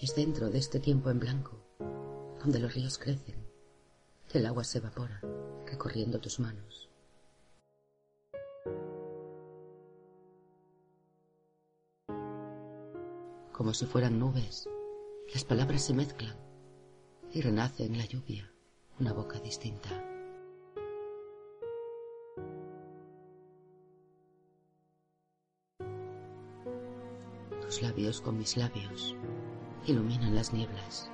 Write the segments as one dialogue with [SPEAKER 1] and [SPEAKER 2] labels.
[SPEAKER 1] Es dentro de este tiempo en blanco, donde los ríos crecen, el agua se evapora, recorriendo tus manos. Como si fueran nubes, las palabras se mezclan y renace en la lluvia una boca distinta. Tus labios con mis labios iluminan las nieblas.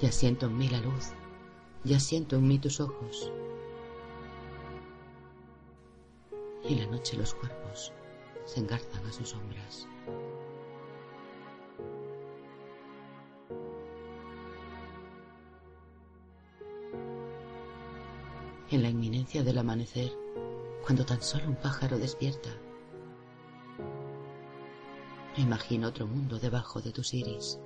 [SPEAKER 1] Ya siento en mí la luz, ya siento en mí tus ojos. Y la noche los cuerpos se engarzan a sus sombras. En la inminencia del amanecer, cuando tan solo un pájaro despierta, me imagino otro mundo debajo de tus iris.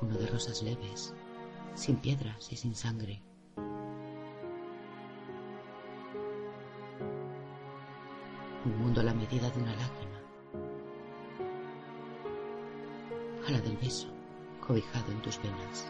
[SPEAKER 1] Uno de rosas leves, sin piedras y sin sangre. Un mundo a la medida de una lágrima. A la del beso, cobijado en tus venas.